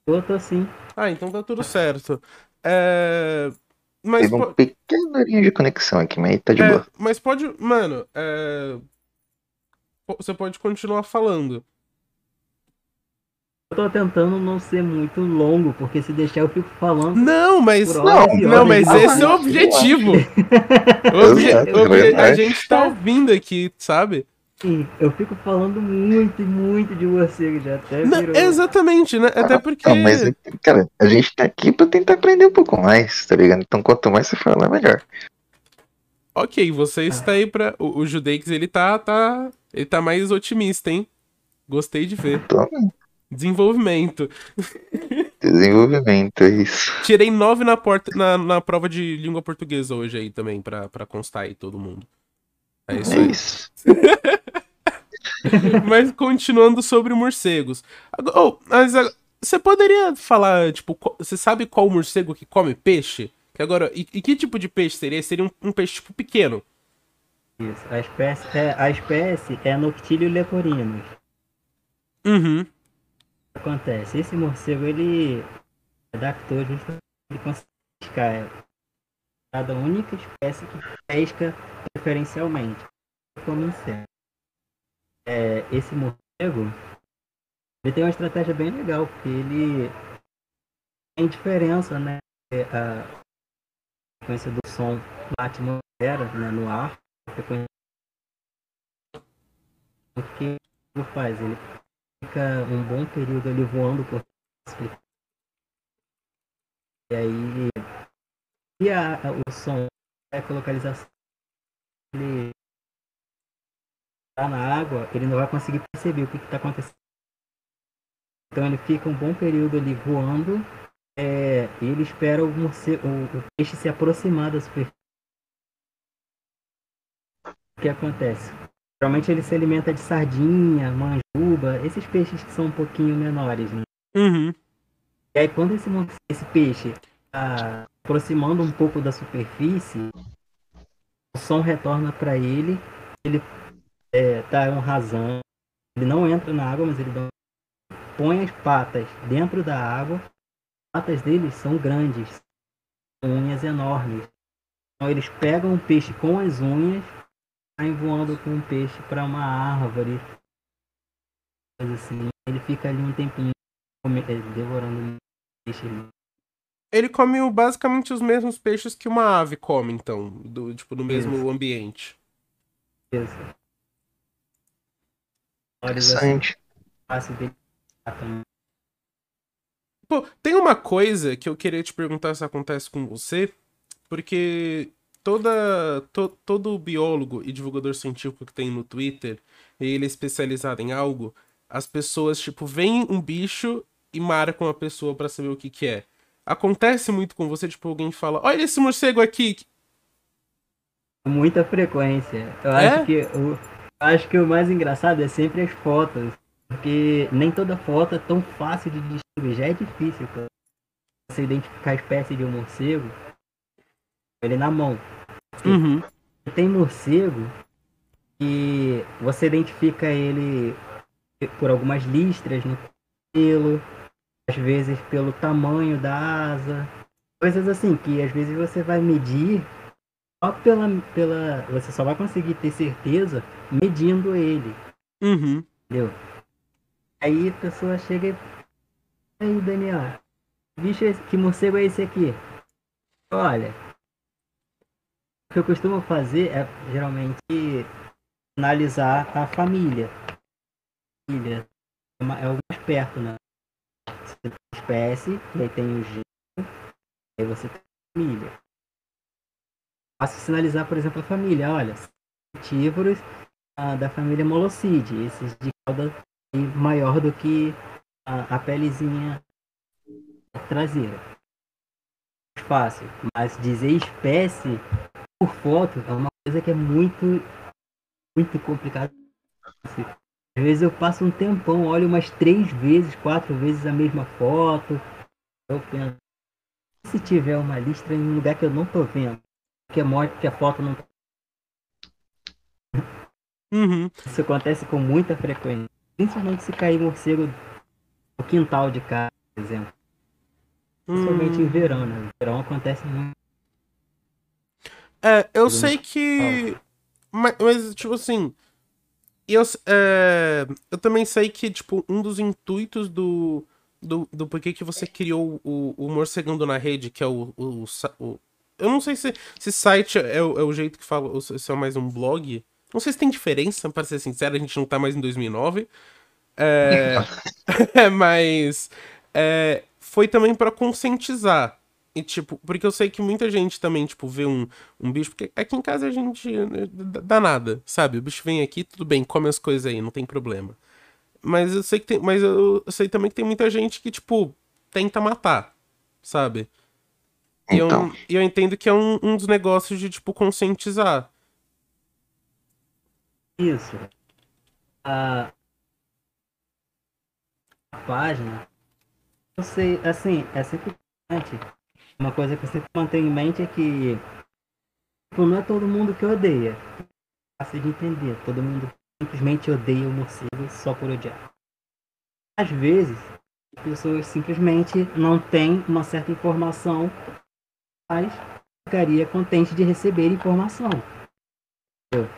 eu tô assim. Ah, então tá tudo certo. É... Mas, Teve um po- pequeno linha de conexão aqui, mas tá de é, boa. mas pode. Mano, é... você pode continuar falando. Eu tô tentando não ser muito longo, porque se deixar eu fico falando Não, mas. por Não, horas Não, horas mas esse é o objetivo. [LAUGHS] O obje- o obje- a gente tá ouvindo aqui, sabe? Sim, eu fico falando muito e muito de morcego, já até Não, virou... exatamente, né? Até porque. Não, mas, cara, a gente tá aqui pra tentar aprender um pouco mais, tá ligado? Então quanto mais você fala, melhor. Ok, você está aí pra. O, o Judeix, ele tá, tá. Ele tá mais otimista, hein? Gostei de ver. Então, Desenvolvimento. desenvolvimento, é isso. Tirei nove na, porta, na, na prova de língua portuguesa hoje aí também, pra, pra constar aí todo mundo. É isso É aí. isso. [LAUGHS] Mas continuando sobre morcegos. Oh, mas você poderia falar, tipo, você sabe qual morcego que come peixe? Que agora, e, e que tipo de peixe seria? Seria um, um peixe tipo pequeno. Isso, a espécie é, a espécie é Noctilio leporinus. Uhum. Acontece? Esse morcego, ele adaptou justamente, ele consegue pescar. É cada única espécie que pesca preferencialmente. Como inseto. É, esse morcego, ele tem uma estratégia bem legal, porque ele tem diferença, né? A frequência do som na atmosfera, né, no ar, a frequência o que ele faz? Ele fica um bom período ali voando por e aí e a, o som a localização ele tá na água ele não vai conseguir perceber o que está acontecendo. Então ele fica um bom período ali voando é, e ele espera o, morcego, o, o peixe se aproximar da superfície. O que acontece Geralmente ele se alimenta de sardinha, manjuba, esses peixes que são um pouquinho menores, né? Uhum. E aí quando esse, esse peixe está aproximando um pouco da superfície, o som retorna para ele, ele é, dá um rasão, ele não entra na água, mas ele dá põe as patas dentro da água, as patas deles são grandes, com unhas enormes. Então eles pegam o peixe com as unhas, saem voando com o peixe para uma árvore, assim. Ele fica ali um tempinho come- eh, devorando o peixe ali. Ele come basicamente os mesmos peixes que uma ave come, então. Do, tipo, no mesmo Isso. ambiente. Isso. Assim, Interessante. Pô, tem uma coisa que eu queria te perguntar se acontece com você, porque toda, to- todo biólogo e divulgador científico que tem no Twitter, ele é especializado em algo, as pessoas, tipo, veem um bicho e marcam a pessoa pra saber o que que é. Acontece muito com você, tipo, alguém fala, olha esse morcego aqui. Muita frequência. Eu É? acho que o, acho que o mais engraçado é sempre as fotos. Porque nem toda foto é tão fácil de distinguir. Já é difícil cara, você identificar a espécie de um morcego. ele na mão. Uhum. Tem morcego que você identifica ele por algumas listras no pelo, às vezes pelo tamanho da asa, coisas assim que às vezes você vai medir só pela, pela você só vai conseguir ter certeza medindo ele, Uhum. entendeu? Aí a pessoa chega e aí Daniel, bicho que morcego é esse aqui? Olha, o que eu costumo fazer é geralmente analisar a família. Família é é o mais perto, né? Você tem espécie, e aí tem o gênero, aí você tem a família. Faço sinalizar, por exemplo, a família. Olha, frutívoros ah, da família Molocide, esses de cauda maior do que a, a pelezinha traseira. Fácil, mas dizer espécie por foto é uma coisa que é muito, muito complicado. Às vezes eu passo um tempão, olho umas três vezes, quatro vezes a mesma foto. Eu penso, se tiver uma listra em um lugar que eu não tô vendo, que, é mo- que a foto não. Uhum. Isso acontece com muita frequência. Principalmente se cair morcego no quintal de casa, por exemplo. Principalmente em Hum. verão, né? No verão acontece muito. É, eu sei que. Mas, mas, tipo assim. Eu, é, eu também sei que, tipo, um dos intuitos do. Do, do porquê que você criou o, o Morcegando na Rede, que é o. o, o- eu não sei se, se site é, o- é o jeito que fala, ou se é mais um blog. Não sei se tem diferença, para ser sincero, a gente não tá mais em 2009. É, [LAUGHS] [LAUGHS] mas é, foi também pra conscientizar. E, tipo, porque eu sei que muita gente também, tipo, vê um, um bicho. Porque aqui em casa a gente né, dá nada, sabe? O bicho vem aqui, tudo bem, come as coisas aí, não tem problema. Mas eu sei que tem. Mas eu, eu sei também que tem muita gente que, tipo, tenta matar, sabe? E eu, Então. e eu entendo que é um, um dos negócios de, tipo, conscientizar. Isso. A, a página. Eu sei, assim, é sempre importante. Uma coisa que eu sempre mantenho em mente é que tipo, não é todo mundo que odeia. É fácil de entender. Todo mundo simplesmente odeia o morcego só por odiar. Às vezes, as pessoas simplesmente não têm uma certa informação, mas ficaria contente de receber informação. Entendeu?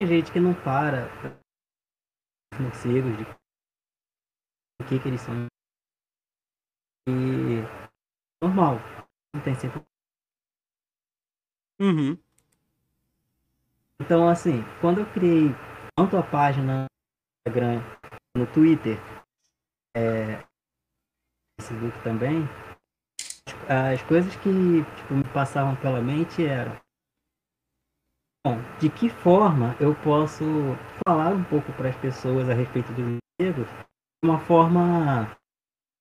Tem gente que não para os morcegos de o que que eles são. E normal. Não tem sempre. Uhum. Então assim, quando eu criei tanto a página no Instagram, no Twitter, é, Facebook também, as coisas que tipo, me passavam pela mente eram Bom, de que forma eu posso falar um pouco para as pessoas a respeito dos morcegos de uma forma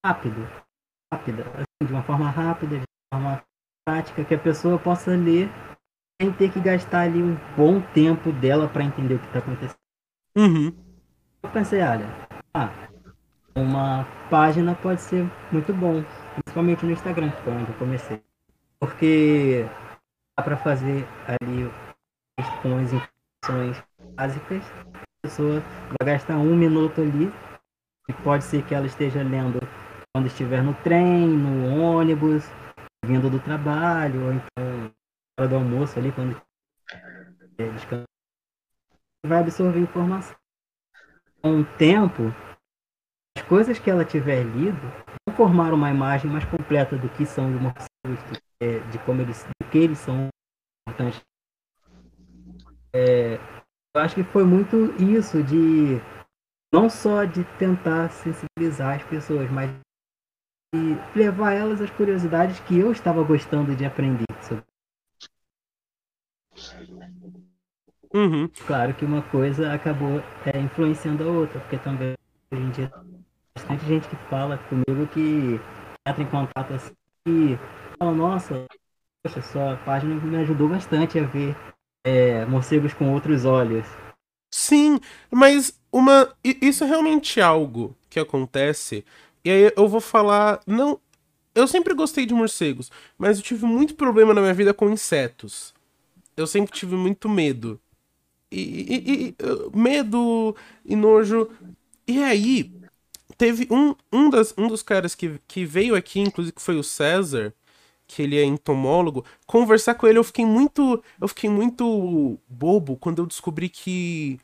rápida, rápida, de uma forma rápida, de uma forma prática, que a pessoa possa ler sem ter que gastar ali um bom tempo dela para entender o que está acontecendo. Uhum. Eu pensei, olha, ah, uma página pode ser muito bom, principalmente no Instagram, que foi onde eu comecei. Porque dá para fazer ali as informações básicas, a pessoa vai gastar um minuto ali, e pode ser que ela esteja lendo quando estiver no trem, no ônibus, vindo do trabalho, ou então hora do almoço ali, quando. Vai absorver informação. Com o tempo, as coisas que ela tiver lido vão formar uma imagem mais completa do que são os morcegos, é, de como eles, do que eles são importantes é, eu acho que foi muito isso de não só de tentar sensibilizar as pessoas, mas de levar elas às curiosidades que eu estava gostando de aprender. sobre. Uhum. Claro que uma coisa acabou é, influenciando a outra, porque também hoje em dia tem bastante gente que fala comigo que entra em contato assim e fala, nossa, poxa, sua página me ajudou bastante a ver é, morcegos com outros olhos. Sim, mas uma. Isso é realmente algo que acontece. E aí eu vou falar. Não. eu sempre gostei de morcegos, mas eu tive muito problema na minha vida com insetos. Eu sempre tive muito medo. E, e- e- medo e nojo. E aí, teve um, um, das, um dos caras que, que veio aqui, inclusive, que foi o César, que ele é entomólogo, conversar com ele, eu fiquei muito. Eu fiquei muito bobo quando eu descobri que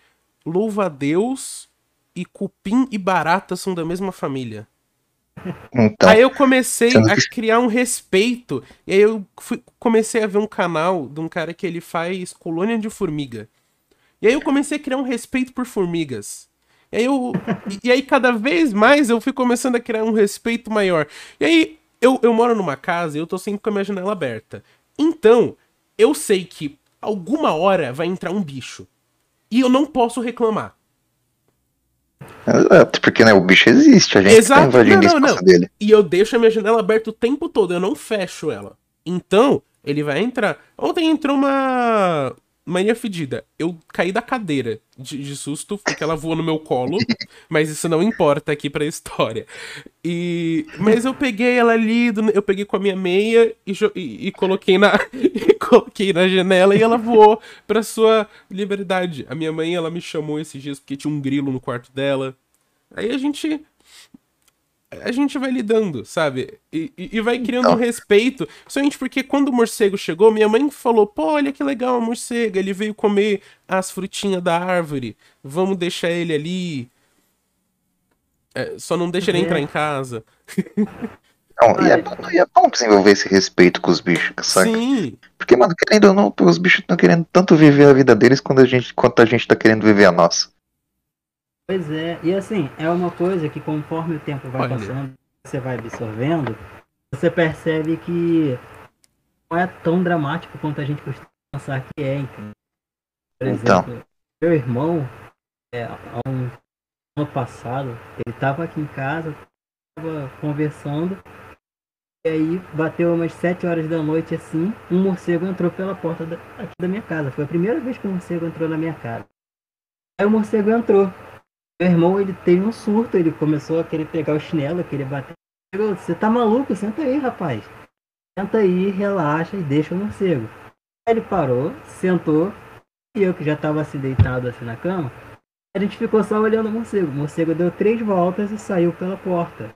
louva-a-Deus e cupim e barata são da mesma família. Então, Aí eu comecei a criar um respeito. E aí eu fui- comecei a ver um canal de um cara que ele faz colônia de formiga. E aí eu comecei a criar um respeito por formigas. E aí, eu, e- e aí cada vez mais eu fui começando a criar um respeito maior. E aí eu, eu moro numa casa e eu tô sempre com a minha janela aberta. Então, eu sei que alguma hora vai entrar um bicho. E eu não posso reclamar. Exato, porque né, o bicho existe, a gente Exato, tá invadindo não, não, não. dele. E eu deixo a minha janela aberta o tempo todo, eu não fecho ela. Então, ele vai entrar. Ontem entrou uma mania fedida. Eu caí da cadeira de, de susto, porque ela voou no meu colo, [LAUGHS] mas isso não importa aqui pra história. E mas eu peguei ela ali, eu peguei com a minha meia e, e- e coloquei na coloquei na janela e ela voou pra sua liberdade. A minha mãe, ela me chamou esses dias porque tinha um grilo no quarto dela. Aí a gente a gente vai lidando, sabe? E, e- e vai criando um Então. respeito. Somente porque quando o morcego chegou, minha mãe falou: pô, olha que legal o morcego, ele veio comer as frutinhas da árvore, vamos deixar ele ali. É, só não deixa ele entrar em casa. [LAUGHS] Não, e, é, bom- e é bom desenvolver esse respeito com os bichos, saca? Sim, Porque, mano, querendo ou não, os bichos estão querendo tanto viver a vida deles quanto a gente, quanto a gente tá querendo viver a nossa. Pois é, e assim, é uma coisa que conforme o tempo vai Olha. passando, você vai absorvendo, você percebe que não é tão dramático quanto a gente costuma pensar que é, então. Por Então. exemplo, meu irmão, é, há um ano passado, ele tava aqui em casa, tava conversando, e aí bateu umas 7 horas da noite assim, um morcego entrou pela porta da, aqui da minha casa. Foi a primeira vez que um morcego entrou na minha casa. Aí o morcego entrou. Meu irmão, ele teve um surto, ele começou a querer pegar o chinelo, querer bater. Você tá maluco? Senta aí, rapaz. Senta aí, relaxa e deixa o morcego. Aí ele parou, sentou, e eu que já tava assim deitado assim na cama, a gente ficou só olhando o morcego. O morcego deu três voltas e saiu pela porta.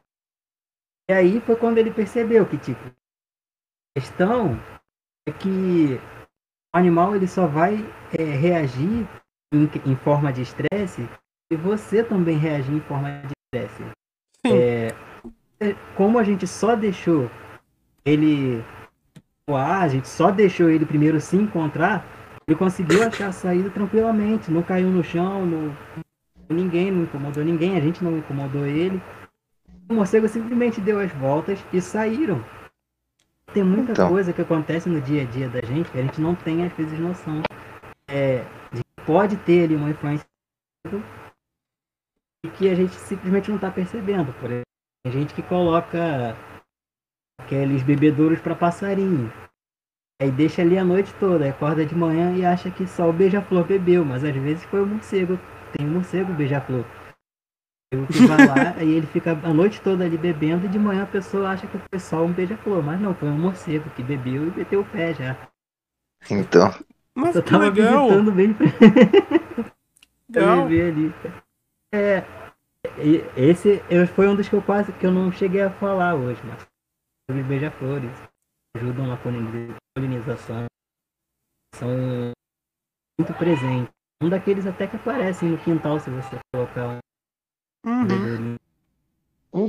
E aí foi quando ele percebeu que, tipo, a questão é que o animal ele só vai é, reagir em, em forma de estresse e você também reagir em forma de estresse. É, é, como a gente só deixou ele voar, a gente só deixou ele primeiro se encontrar, ele conseguiu achar a saída tranquilamente, não caiu no chão, não, ninguém não incomodou ninguém, a gente não incomodou ele. O morcego simplesmente deu as voltas e saíram. Tem muita Então. coisa que acontece no dia a dia da gente que a gente não tem às vezes noção. É, pode ter ali uma influência e que a gente simplesmente não está percebendo. Por exemplo, tem gente que coloca aqueles bebedouros para passarinho. Aí deixa ali a noite toda, acorda de manhã e acha que só o beija-flor bebeu, mas às vezes foi o morcego. Tem um morcego beija-flor. Que vai lá, aí [LAUGHS] ele fica a noite toda ali bebendo e de manhã a pessoa acha que foi só um beija-flor, mas não, foi um morcego que bebeu e meteu o pé já. Então, mas Eu que tava legal. visitando bem pra [LAUGHS] legal. ver ali. É, esse eu- foi um dos que eu quase que eu não cheguei a falar hoje, mas sobre beija-flores ajudam na polini- polinização, são muito presentes. Um daqueles até que aparecem no quintal se você colocar um Uhum. bebedouro. hum,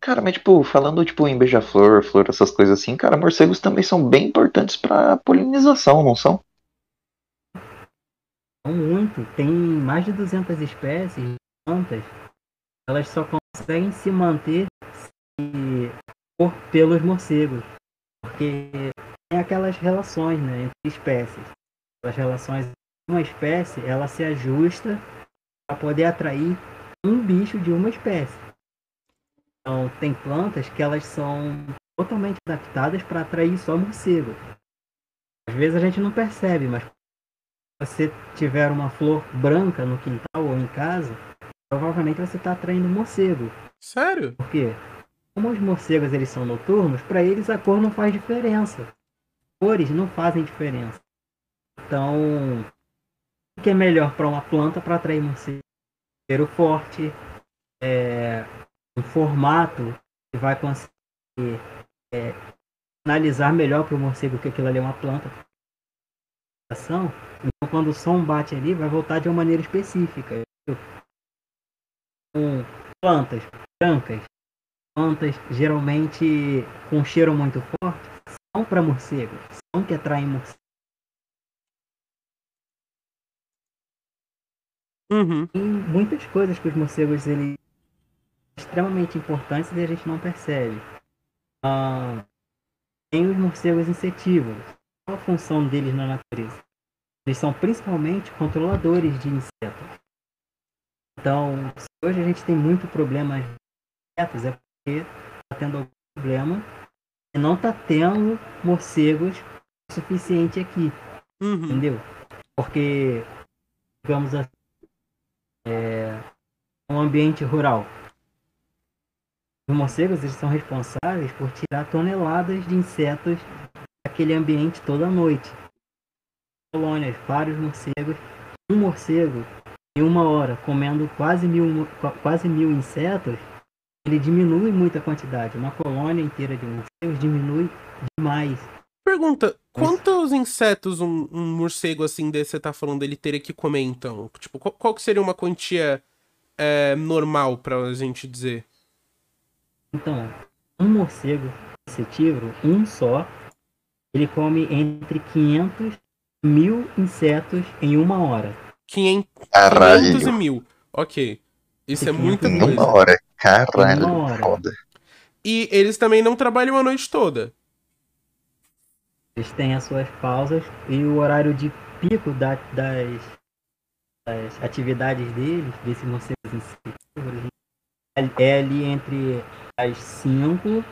cara, mas tipo, falando tipo em beija-flor, flor, essas coisas assim, cara, morcegos também são bem importantes pra polinização, não são? São muito. Tem mais de 200 espécies de plantas. Elas só conseguem se manter se por pelos morcegos. Porque tem aquelas relações né, entre espécies. As relações uma espécie, ela se ajusta para poder atrair um bicho de uma espécie. Então, tem plantas que elas são totalmente adaptadas para atrair só morcego. Às vezes a gente não percebe, mas você tiver uma flor branca no quintal ou em casa, provavelmente você está atraindo morcego. Sério? Por quê? como os morcegos eles são noturnos, para eles a cor não faz diferença. Cores não fazem diferença. Então, o que é melhor para uma planta para atrair morcego? Cheiro forte, é, um formato que vai conseguir é, analisar melhor para o morcego que aquilo ali é uma planta. Então, quando o som bate ali, vai voltar de uma maneira específica. Com plantas brancas, plantas geralmente com cheiro muito forte, são para morcegos, são que atraem morcegos. Uhum. E muitas coisas que os morcegos eles extremamente importantes e a gente não percebe. Ah, tem os morcegos insetívoros. Qual a função deles na natureza? Eles são principalmente controladores de insetos. Então, hoje a gente tem muito problema de insetos, é porque está tendo algum problema e não está tendo morcegos o suficiente aqui. Uhum. Entendeu? Porque, digamos assim, é um ambiente rural. Os morcegos eles são responsáveis por tirar toneladas de insetos daquele ambiente toda noite. Colônias, vários morcegos. Um morcego, em uma hora, comendo quase mil, quase mil insetos, ele diminui muito a quantidade. Uma colônia inteira de morcegos diminui demais. Pergunta, quantos insetos um, um, morcego assim desse você tá falando ele teria que comer então? Tipo, qual, qual que seria uma quantia é, normal pra gente dizer? Então, um morcego insetívoro, um só, ele come entre 500 e mil insetos em uma hora. 500, Caralho. 500 e mil. Ok. Isso é muita Em coisa. uma hora. Caralho, Em uma hora. foda. E eles também não trabalham a noite toda. Eles têm as suas pausas e o horário de pico da- das, das atividades deles, desses morcegos insetívoros, é- é ali entre as 5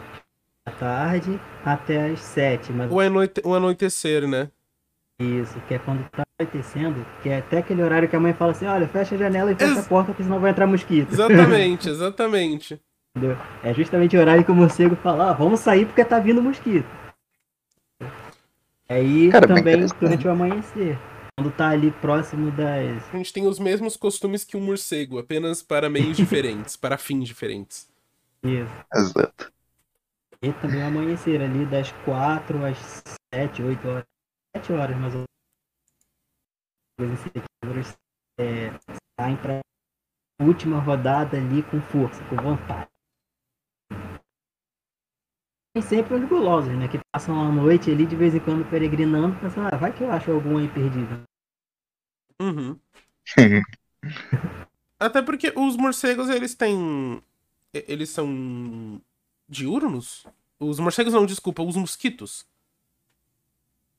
da tarde até as 7, mas O, anoite... o anoitecer, né? isso, que é quando tá anoitecendo, que é até aquele horário que a mãe fala assim, olha, fecha a janela e fecha Ex- a porta, porque senão vai entrar mosquito. Exatamente, [LAUGHS] exatamente. É justamente o horário que o morcego fala, ah, vamos sair porque tá vindo mosquito. Aí Cara, também durante o amanhecer. Quando tá ali próximo das. A gente tem os mesmos costumes que o morcego, apenas para meios [LAUGHS] diferentes, para fins diferentes. Isso. Exato. E também o amanhecer ali das 4 às 7, 8 horas. 7 horas mais ou menos. Os insetívoros é, saem pra última rodada ali com força, com vontade. Tem sempre os gulosos, né? Que passam a noite ali de vez em quando peregrinando, pensando, ah, vai que eu acho algum aí perdido. Uhum. [LAUGHS] Até porque os morcegos, eles têm. Eles são. diurnos? Os morcegos não, desculpa, os mosquitos.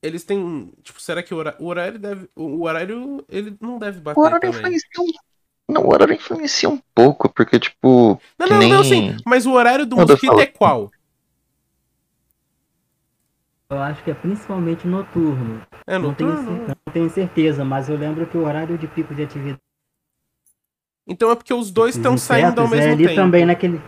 Eles têm. Tipo, será que o horário, deve. O horário, ele não deve bater O horário também. influencia um... Não, o horário influencia um pouco, porque, tipo, Não, não, nem... não, sim. Mas o horário do mosquito é qual? Eu acho que é principalmente noturno. É Não tenho, noturno? não tenho certeza, mas eu lembro que o horário de pico de atividade Então é porque os dois estão saindo ao mesmo é ali tempo. também naquele.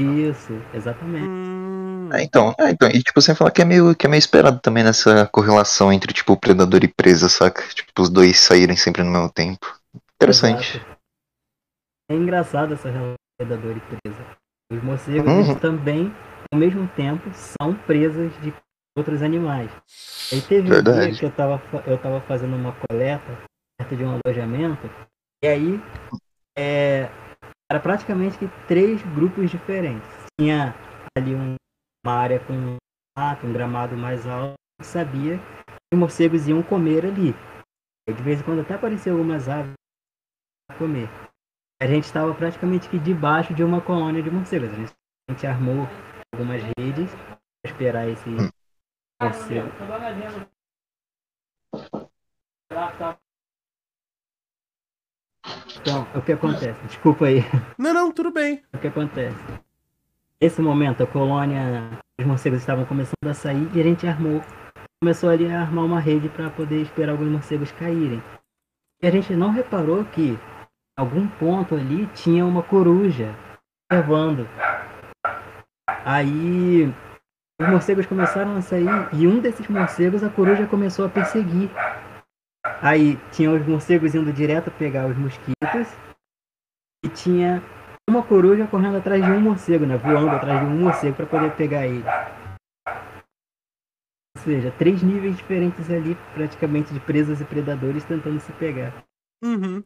Isso, exatamente. Hum, É, então, é, então, e tipo, sem falar que é meio, que é meio esperado também nessa correlação entre, tipo, predador e presa, saca? Tipo, os dois saírem sempre no mesmo tempo. Interessante. Exato. É engraçado essa relação predador e presa. Os morcegos Uhum. também, ao mesmo tempo, são presas de outros animais. Aí teve um Verdade. dia que eu tava, eu tava fazendo uma coleta perto de um alojamento, e aí é, era praticamente que três grupos diferentes. Tinha ali um- uma área com um mato, um gramado mais alto, e sabia que os morcegos iam comer ali. E de vez em quando até apareciam algumas aves para comer. A gente estava praticamente que debaixo de uma colônia de morcegos. A gente, a gente armou algumas redes para esperar esse morcego. Então, o que acontece? Desculpa aí. Não, não, tudo bem. O que acontece? Nesse momento, a colônia, os morcegos estavam começando a sair e a gente armou, começou ali a armar uma rede para poder esperar alguns morcegos caírem. E a gente não reparou que em algum ponto ali tinha uma coruja observando. Aí os morcegos começaram a sair e um desses morcegos a coruja começou a perseguir. Aí tinha os morcegos indo direto pegar os mosquitos e tinha uma coruja correndo atrás de um morcego, né? Voando atrás de um morcego para poder pegar ele. Ou seja, três níveis diferentes ali, praticamente de presas e predadores tentando se pegar. Uhum.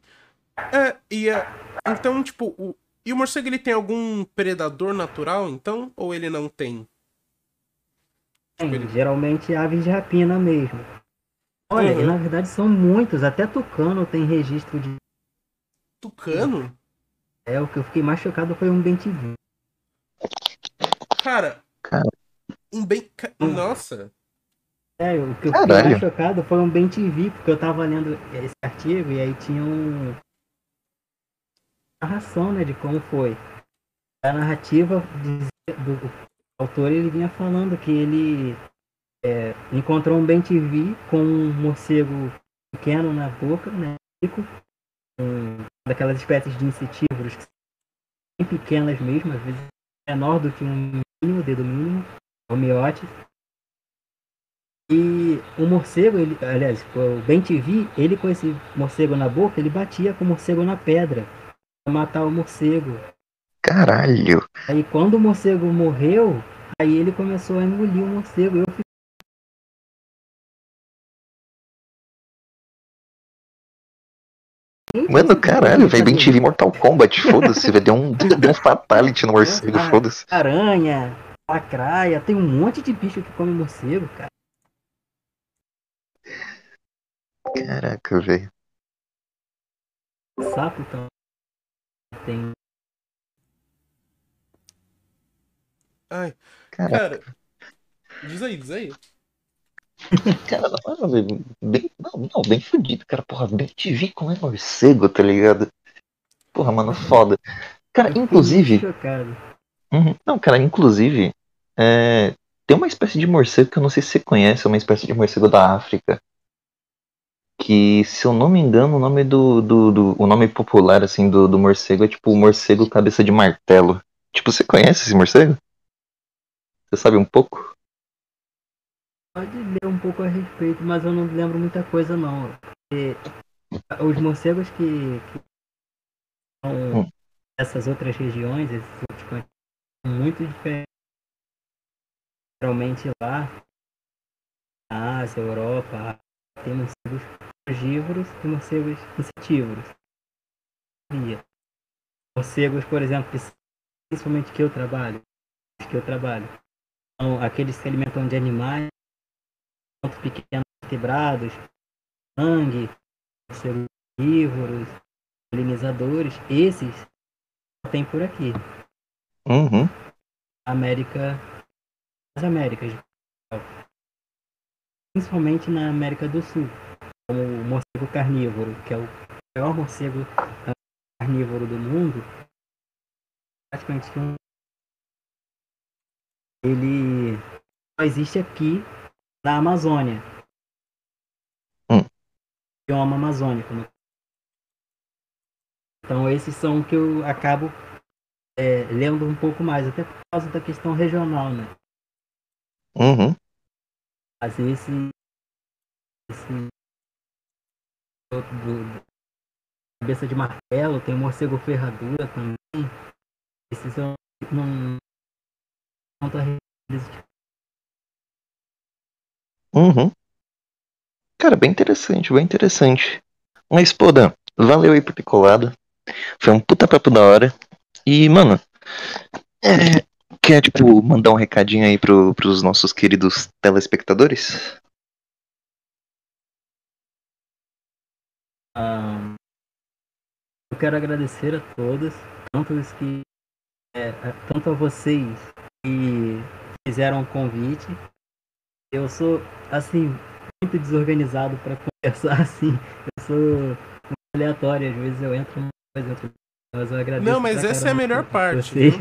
É, e é, então, tipo, o, e o morcego ele tem algum predador natural, então? Ou ele não tem? Geralmente aves de rapina mesmo. Olha, uhum. na verdade são muitos, até tucano tem registro de. Tucano? É, o que eu fiquei mais chocado foi um bentivi. Cara, Cara. um bem. Nossa! É, o que eu fiquei Caralho. mais chocado foi um bentivi, porque eu tava lendo esse artigo e aí tinha um. narração, né, de como foi. A narrativa do autor ele vinha falando que ele é, encontrou um bentivi com um morcego pequeno na boca, né, um, daquelas espécies de insetívoros que são bem pequenas mesmo, às vezes menor do que um mínimo, dedo mínimo, homeotes. E o morcego, ele, aliás, o bentivi, ele com esse morcego na boca, ele batia com o morcego na pedra para matar o morcego. Caralho! Aí quando o morcego morreu, aí ele começou a engolir o morcego. Eu Mano, caralho, velho, bem tive Mortal Kombat, foda-se, velho, deu um, [LAUGHS] deu um fatality no morcego, foda-se. Aranha, lacraia, tem um monte de bicho que come morcego, cara. Caraca, velho. Sapo então. Tem. Ai, Caraca. cara. Diz aí, diz aí. [LAUGHS] Cara, não, bem, não, não, bem fudido, cara. Porra, bem te vi como é morcego, tá ligado? Porra, mano, foda. Cara, inclusive. Uhum, não, cara, inclusive. É, tem uma espécie de morcego que eu não sei se você conhece, é uma espécie de morcego da África. Que, se eu não me engano, o nome do. do, do o nome popular, assim, do, do morcego é tipo morcego cabeça de martelo. Tipo, você conhece esse morcego? Você sabe um pouco? Pode ler um pouco a respeito, mas eu não lembro muita coisa não. Porque os morcegos que, que são hum. essas outras regiões, esses outros continentes, são muito diferentes. Geralmente lá, na Ásia, Europa, tem morcegos frugívoros e morcegos insetívoros. Morcegos, por exemplo, principalmente que eu trabalho, que eu trabalho, aqueles que se alimentam de animais pequenos vertebrados, sangue, herbívoros, polinizadores, esses tem por aqui. Uhum. América, as Américas, principalmente na América do Sul, como o morcego carnívoro, que é o maior morcego carnívoro do mundo, praticamente um ele só existe aqui da Amazônia. Hum. Bioma amazônico. Né? Então esses são que eu acabo é, lendo um pouco mais, até por causa da questão regional, né? Uhum. Mas esse, esse do, do, cabeça de martelo, tem morcego ferradura também. Esses eu não, não tô Uhum. Cara, bem interessante, bem interessante. Mas, pô, Dan, valeu aí por ter colado. Foi um puta papo da hora. E, mano, é, quer, tipo, mandar um recadinho aí pro, pros nossos queridos telespectadores? Ah, eu quero agradecer a todos, tanto os que. É, tanto a vocês que fizeram o convite, eu sou, assim, muito desorganizado para conversar, [LAUGHS] assim. Eu sou muito aleatório, às vezes eu entro coisa, outro, mas eu agradeço. Não, mas essa é a melhor parte. [LAUGHS]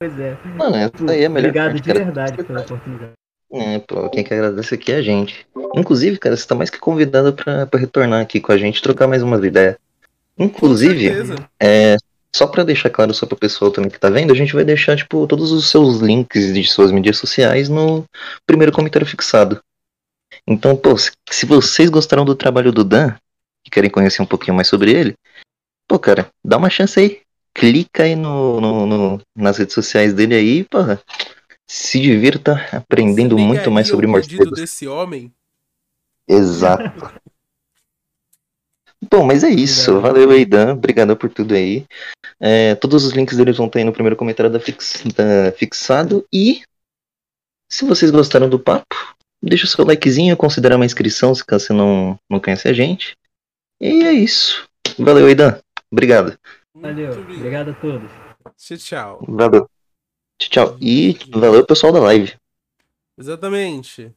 pois é. Mano, essa aí é a melhor Obrigado parte, de verdade pela oportunidade. É, pô, quem que agradece aqui é a gente. Inclusive, cara, você tá mais que convidado pra, pra retornar aqui com a gente trocar mais umas ideias. Inclusive, é, só pra deixar claro só pro pessoal também que tá vendo, a gente vai deixar, tipo, todos os seus links de suas mídias sociais no primeiro comentário fixado. Então, pô, se, vocês gostaram do trabalho do Dan e querem conhecer um pouquinho mais sobre ele, pô, cara, dá uma chance aí. Clica aí no, no- no- nas redes sociais dele aí, porra. Se divirta aprendendo muito mais sobre morcegos. desse homem? Exato. [LAUGHS] Bom, mas é isso. Obrigado. Valeu aí, Dan. Obrigado por tudo aí. É, todos os links deles vão estar aí no primeiro comentário da, fix- da fixado. E se vocês gostaram do papo, deixa o seu likezinho, considera uma inscrição se caso você não, não conhece a gente. E é isso. Valeu aí, Dan. Obrigado. Valeu. Obrigado a todos. Tchau, tchau. Valeu. Tchau, tchau. E valeu pessoal da live. Exatamente.